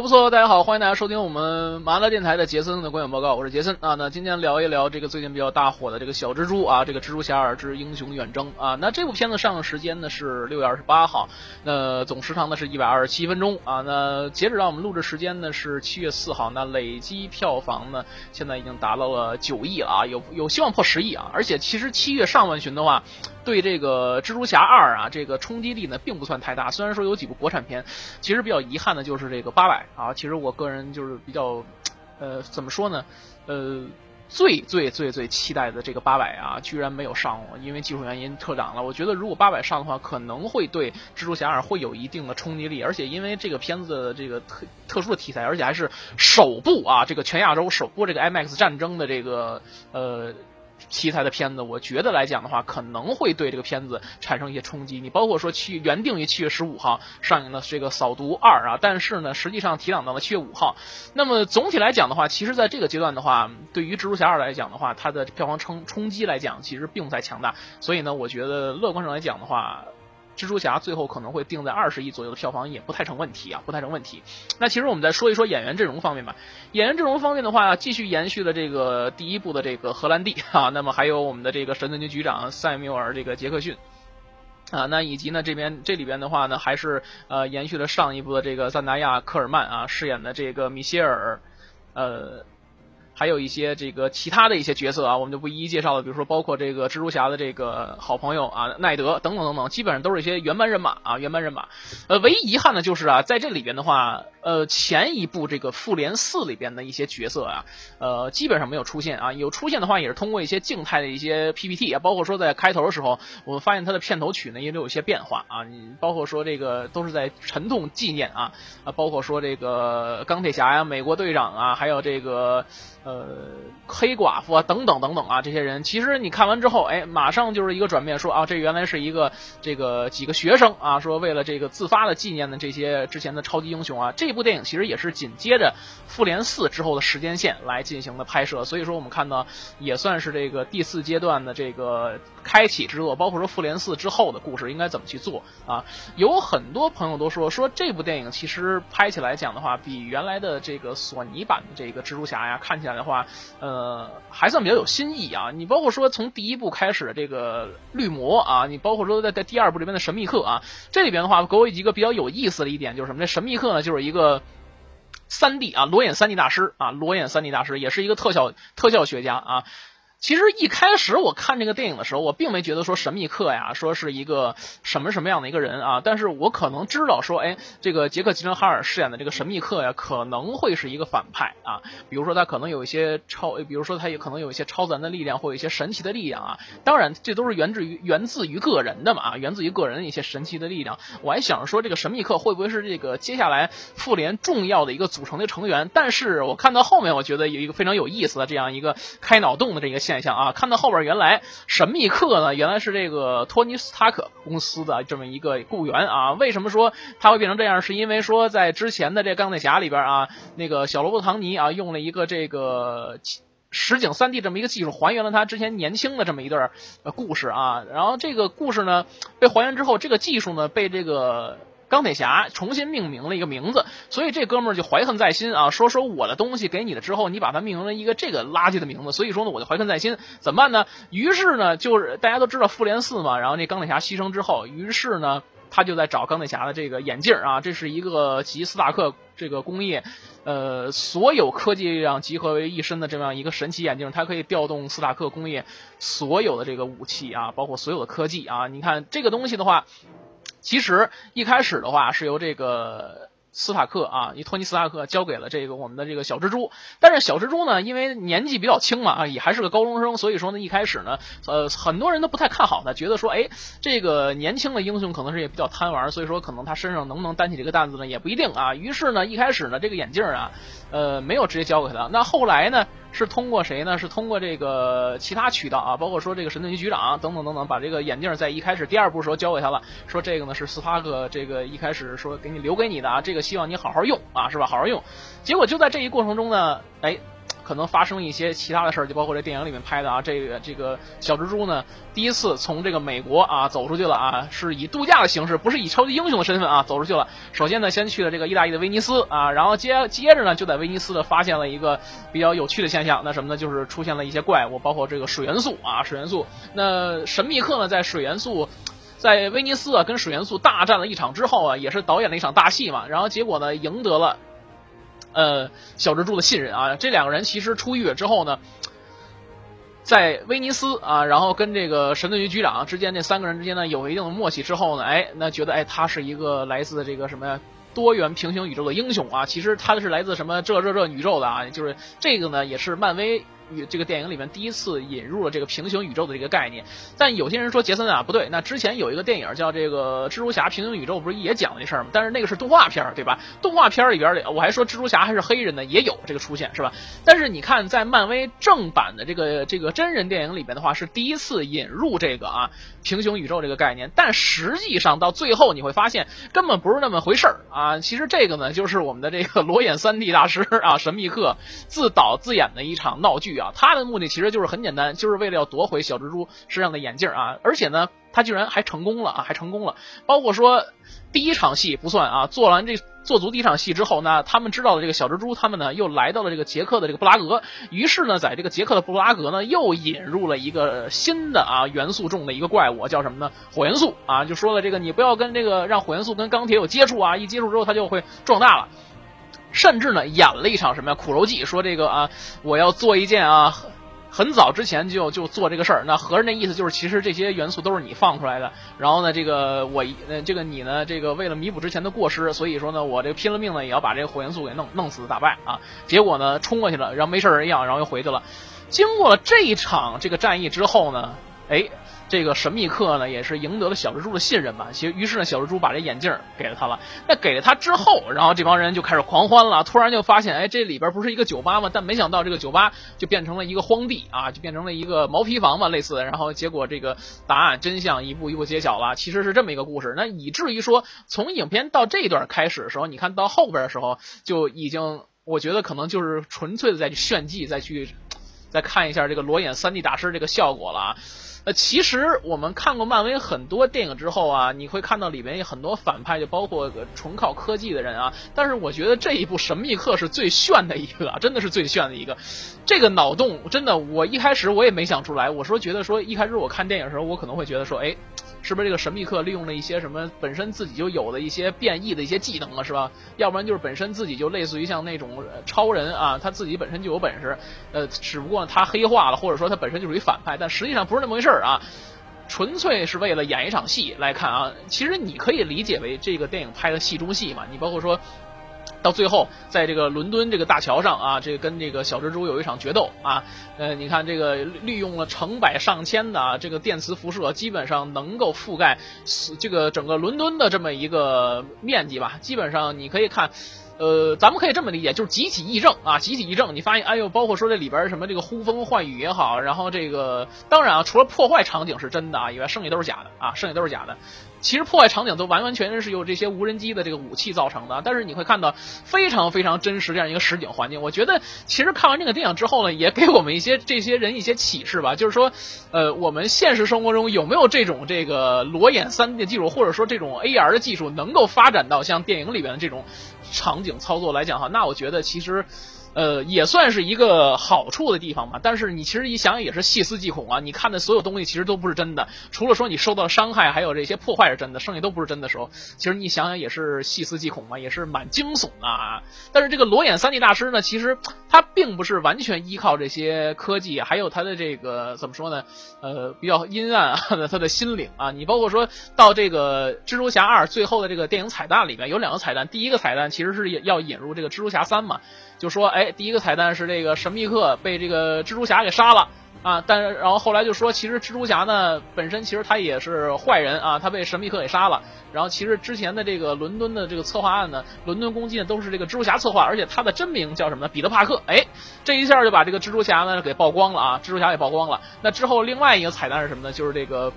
不错，大家好，欢迎大家收听我们麻辣电台的杰森的观影报告，我是杰森啊。那今天聊一聊这个最近比较大火的这个小蜘蛛啊，这个蜘蛛侠二之英雄远征啊。那这部片子上映时间呢是六月二十八号，那总时长呢是一百二十七分钟啊。那截止到我们录制时间呢是七月四号，那累计票房呢现在已经达到了九亿了啊，有有希望破十亿啊。而且其实七月上半旬的话。对这个蜘蛛侠二啊，这个冲击力呢并不算太大。虽然说有几部国产片，其实比较遗憾的就是这个八百啊。其实我个人就是比较，呃，怎么说呢？呃，最最最最期待的这个八百啊，居然没有上，因为技术原因撤档了。我觉得如果八百上的话，可能会对蜘蛛侠二会有一定的冲击力。而且因为这个片子的这个特特殊的题材，而且还是首部啊，这个全亚洲首部这个 IMAX 战争的这个呃。题材的片子，我觉得来讲的话，可能会对这个片子产生一些冲击。你包括说七原定于七月十五号上映的这个《扫毒二》啊，但是呢，实际上提档到了七月五号。那么总体来讲的话，其实在这个阶段的话，对于《蜘蛛侠二》来讲的话，它的票房冲冲击来讲，其实并不太强大。所以呢，我觉得乐观上来讲的话。蜘蛛侠最后可能会定在二十亿左右的票房也不太成问题啊，不太成问题。那其实我们再说一说演员阵容方面吧。演员阵容方面的话，继续延续了这个第一部的这个荷兰弟啊，那么还有我们的这个神盾局局长塞缪尔这个杰克逊啊，那以及呢这边这里边的话呢，还是呃延续了上一部的这个赞达亚科尔曼啊饰演的这个米歇尔呃。还有一些这个其他的一些角色啊，我们就不一一介绍了。比如说，包括这个蜘蛛侠的这个好朋友啊，奈德等等等等，基本上都是一些原班人马啊，原班人马。呃，唯一遗憾的就是啊，在这里边的话，呃，前一部这个复联四里边的一些角色啊，呃，基本上没有出现啊。有出现的话，也是通过一些静态的一些 PPT 啊，包括说在开头的时候，我们发现它的片头曲呢也都有些变化啊。你包括说这个都是在沉痛纪念啊啊，包括说这个钢铁侠呀、美国队长啊，还有这个。呃，黑寡妇啊，等等等等啊，这些人其实你看完之后，哎，马上就是一个转变，说啊，这原来是一个这个几个学生啊，说为了这个自发的纪念的这些之前的超级英雄啊，这部电影其实也是紧接着复联四之后的时间线来进行的拍摄，所以说我们看到也算是这个第四阶段的这个开启之作，包括说复联四之后的故事应该怎么去做啊，有很多朋友都说说这部电影其实拍起来讲的话，比原来的这个索尼版的这个蜘蛛侠呀看起来。的话，呃，还算比较有新意啊。你包括说从第一部开始这个绿魔啊，你包括说在在第二部里面的神秘客啊，这里边的话给我一个比较有意思的一点就是什么？这神秘客呢，就是一个三 D 啊，裸眼三 D 大师啊，裸眼三 D 大师也是一个特效特效学家啊。其实一开始我看这个电影的时候，我并没觉得说神秘客呀，说是一个什么什么样的一个人啊。但是我可能知道说，哎，这个杰克吉伦哈尔饰演的这个神秘客呀，可能会是一个反派啊。比如说他可能有一些超，比如说他也可能有一些超自然的力量，或有一些神奇的力量啊。当然，这都是源自于源自于个人的嘛啊，源自于个人的一些神奇的力量。我还想着说，这个神秘客会不会是这个接下来复联重要的一个组成的成员？但是我看到后面，我觉得有一个非常有意思的这样一个开脑洞的这个。现象啊，看到后边原来神秘客呢，原来是这个托尼斯塔克公司的这么一个雇员啊。为什么说他会变成这样？是因为说在之前的这钢铁侠里边啊，那个小罗伯特唐尼啊，用了一个这个实景三 D 这么一个技术，还原了他之前年轻的这么一段故事啊。然后这个故事呢被还原之后，这个技术呢被这个。钢铁侠重新命名了一个名字，所以这哥们儿就怀恨在心啊，说说我的东西给你了之后，你把它命名了一个这个垃圾的名字，所以说呢，我就怀恨在心，怎么办呢？于是呢，就是大家都知道复联四嘛，然后那钢铁侠牺牲之后，于是呢，他就在找钢铁侠的这个眼镜啊，这是一个集斯塔克这个工业，呃，所有科技力量集合为一身的这么样一个神奇眼镜，它可以调动斯塔克工业所有的这个武器啊，包括所有的科技啊，你看这个东西的话。其实一开始的话是由这个斯塔克啊，以托尼斯塔克交给了这个我们的这个小蜘蛛，但是小蜘蛛呢，因为年纪比较轻嘛啊，也还是个高中生，所以说呢，一开始呢，呃，很多人都不太看好他，觉得说，哎，这个年轻的英雄可能是也比较贪玩，所以说可能他身上能不能担起这个担子呢，也不一定啊。于是呢，一开始呢，这个眼镜啊，呃，没有直接交给他，那后来呢？是通过谁呢？是通过这个其他渠道啊，包括说这个神盾局局长等等等等，把这个眼镜在一开始第二部时候交给他了，说这个呢是斯塔克这个一开始说给你留给你的啊，这个希望你好好用啊，是吧？好好用。结果就在这一过程中呢，哎。可能发生一些其他的事儿，就包括这电影里面拍的啊，这个这个小蜘蛛呢，第一次从这个美国啊走出去了啊，是以度假的形式，不是以超级英雄的身份啊走出去了。首先呢，先去了这个意大利的威尼斯啊，然后接接着呢，就在威尼斯呢发现了一个比较有趣的现象，那什么呢？就是出现了一些怪物，包括这个水元素啊，水元素。那神秘客呢，在水元素。在威尼斯啊，跟水元素大战了一场之后啊，也是导演了一场大戏嘛。然后结果呢，赢得了呃小蜘蛛的信任啊。这两个人其实出狱之后呢，在威尼斯啊，然后跟这个神盾局局长之间这三个人之间呢，有一定的默契之后呢，哎，那觉得哎，他是一个来自这个什么呀多元平行宇宙的英雄啊。其实他是来自什么这这这宇宙的啊，就是这个呢，也是漫威。与这个电影里面第一次引入了这个平行宇宙的这个概念，但有些人说杰森啊不对，那之前有一个电影叫这个蜘蛛侠平行宇宙，不是也讲了这事儿吗？但是那个是动画片对吧？动画片里边里我还说蜘蛛侠还是黑人呢，也有这个出现是吧？但是你看在漫威正版的这个这个真人电影里边的话，是第一次引入这个啊平行宇宙这个概念，但实际上到最后你会发现根本不是那么回事儿啊！其实这个呢就是我们的这个裸眼三 D 大师啊神秘客自导自演的一场闹剧。啊，他的目的其实就是很简单，就是为了要夺回小蜘蛛身上的眼镜啊！而且呢，他居然还成功了啊，还成功了。包括说第一场戏不算啊，做完这做足第一场戏之后呢，他们知道了这个小蜘蛛，他们呢又来到了这个捷克的这个布拉格。于是呢，在这个捷克的布拉格呢，又引入了一个新的啊元素中的一个怪物，叫什么呢？火元素啊！就说了这个，你不要跟这个让火元素跟钢铁有接触啊，一接触之后它就会壮大了。甚至呢，演了一场什么呀？苦肉计，说这个啊，我要做一件啊，很早之前就就做这个事儿。那合着那意思就是，其实这些元素都是你放出来的。然后呢，这个我呃，这个你呢，这个为了弥补之前的过失，所以说呢，我这拼了命呢，也要把这个火元素给弄弄死打败啊。结果呢，冲过去了，然后没事人一样，然后又回去了。经过了这一场这个战役之后呢，哎。这个神秘客呢，也是赢得了小蜘蛛的信任吧。其实，于是呢，小蜘蛛把这眼镜给了他了。那给了他之后，然后这帮人就开始狂欢了。突然就发现，哎，这里边不是一个酒吧吗？但没想到这个酒吧就变成了一个荒地啊，就变成了一个毛坯房嘛，类似的。然后结果这个答案真相一步一步揭晓了，其实是这么一个故事。那以至于说，从影片到这段开始的时候，你看到后边的时候，就已经我觉得可能就是纯粹的在去炫技，再去再看一下这个裸眼三 D 大师这个效果了啊。呃，其实我们看过漫威很多电影之后啊，你会看到里面有很多反派，就包括纯靠科技的人啊。但是我觉得这一部《神秘客》是最炫的一个，真的是最炫的一个。这个脑洞真的，我一开始我也没想出来。我说觉得说一开始我看电影的时候，我可能会觉得说，哎。是不是这个神秘客利用了一些什么本身自己就有的一些变异的一些技能啊，是吧？要不然就是本身自己就类似于像那种超人啊，他自己本身就有本事，呃，只不过他黑化了，或者说他本身就属于反派，但实际上不是那么回事啊，纯粹是为了演一场戏来看啊。其实你可以理解为这个电影拍的戏中戏嘛，你包括说。到最后，在这个伦敦这个大桥上啊，这个跟这个小蜘蛛有一场决斗啊，呃，你看这个利用了成百上千的啊这个电磁辐射，基本上能够覆盖这个整个伦敦的这么一个面积吧，基本上你可以看。呃，咱们可以这么理解，就是集体议政啊，集体议政。你发现，哎呦，包括说这里边什么这个呼风唤雨也好，然后这个当然啊，除了破坏场景是真的啊以外，剩下都是假的啊，剩下都是假的。其实破坏场景都完完全全是由这些无人机的这个武器造成的，但是你会看到非常非常真实这样一个实景环境。我觉得其实看完这个电影之后呢，也给我们一些这些人一些启示吧，就是说，呃，我们现实生活中有没有这种这个裸眼三 D 技术，或者说这种 AR 的技术，能够发展到像电影里边的这种。场景操作来讲哈，那我觉得其实。呃，也算是一个好处的地方吧。但是你其实一想也是细思极恐啊！你看的所有东西其实都不是真的，除了说你受到伤害，还有这些破坏是真的，剩下都不是真的时候，其实你想想也是细思极恐嘛，也是蛮惊悚的啊。但是这个裸眼三 D 大师呢，其实他并不是完全依靠这些科技，还有他的这个怎么说呢？呃，比较阴暗啊，他的心灵啊。你包括说到这个蜘蛛侠二最后的这个电影彩蛋里面有两个彩蛋，第一个彩蛋其实是要引入这个蜘蛛侠三嘛。就说，哎，第一个彩蛋是这个神秘客被这个蜘蛛侠给杀了啊，但是然后后来就说，其实蜘蛛侠呢本身其实他也是坏人啊，他被神秘客给杀了。然后其实之前的这个伦敦的这个策划案呢，伦敦攻击呢都是这个蜘蛛侠策划，而且他的真名叫什么呢？彼得帕克。哎，这一下就把这个蜘蛛侠呢给曝光了啊，蜘蛛侠给曝光了。那之后另外一个彩蛋是什么呢？就是这个。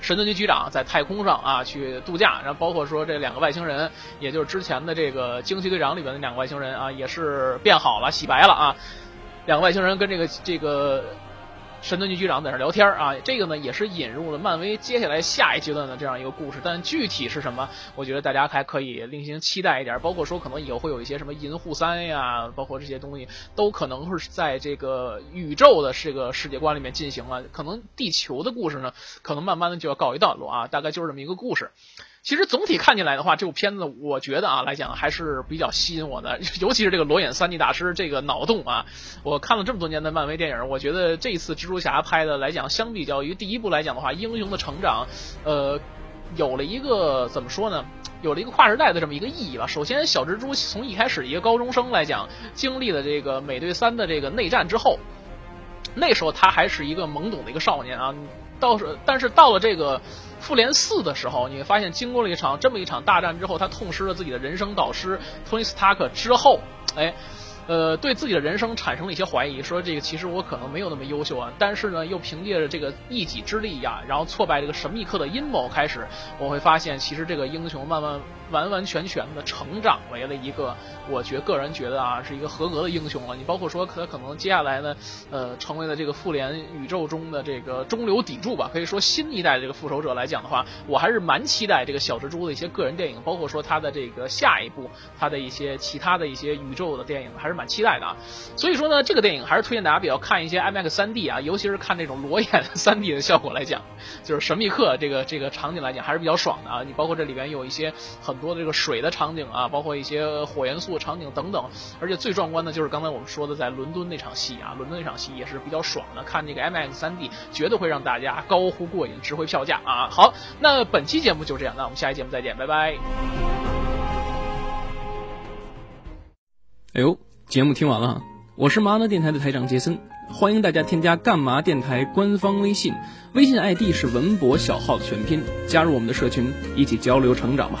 神盾局局长在太空上啊去度假，然后包括说这两个外星人，也就是之前的这个惊奇队长里边的两个外星人啊，也是变好了、洗白了啊。两个外星人跟这个这个。神盾局局长在那聊天啊，这个呢也是引入了漫威接下来下一阶段的这样一个故事，但具体是什么，我觉得大家还可以另行期待一点。包括说可能以后会有一些什么银护三呀，包括这些东西都可能是在这个宇宙的这个世界观里面进行了。可能地球的故事呢，可能慢慢的就要告一段落啊，大概就是这么一个故事。其实总体看起来的话，这部片子我觉得啊来讲还是比较吸引我的，尤其是这个裸眼三 D 大师这个脑洞啊。我看了这么多年的漫威电影，我觉得这一次蜘蛛侠拍的来讲，相比较于第一部来讲的话，英雄的成长，呃，有了一个怎么说呢？有了一个跨时代的这么一个意义吧。首先，小蜘蛛从一开始一个高中生来讲，经历了这个美队三的这个内战之后，那时候他还是一个懵懂的一个少年啊。到是，但是到了这个复联四的时候，你会发现，经过了一场这么一场大战之后，他痛失了自己的人生导师托尼·斯塔克之后，哎。呃，对自己的人生产生了一些怀疑，说这个其实我可能没有那么优秀啊。但是呢，又凭借着这个一己之力呀，然后挫败这个神秘客的阴谋，开始我会发现，其实这个英雄慢慢完完全全的成长为了一个，我觉个人觉得啊，是一个合格的英雄了。你包括说他可能接下来呢，呃，成为了这个复联宇宙中的这个中流砥柱吧。可以说新一代这个复仇者来讲的话，我还是蛮期待这个小蜘蛛的一些个人电影，包括说他的这个下一部他的一些其他的一些宇宙的电影，还是蛮期待的啊。所以说呢，这个电影还是推荐大家比较看一些 IMAX 3D 啊，尤其是看这种裸眼 3D 的效果来讲，就是神秘客这个这个场景来讲还是比较爽的啊。你包括这里边有一些很多的这个水的场景啊，包括一些火元素场景等等，而且最壮观的就是刚才我们说的在伦敦那场戏啊，伦敦那场戏也是比较爽的，看这个 MX 3D 绝对会让大家高呼过瘾，值回票价啊。好，那本期节目就这样，那我们下期节目再见，拜拜。哎呦。节目听完了，我是麻辣电台的台长杰森，欢迎大家添加干嘛电台官方微信，微信 ID 是文博小号的全拼，加入我们的社群，一起交流成长吧。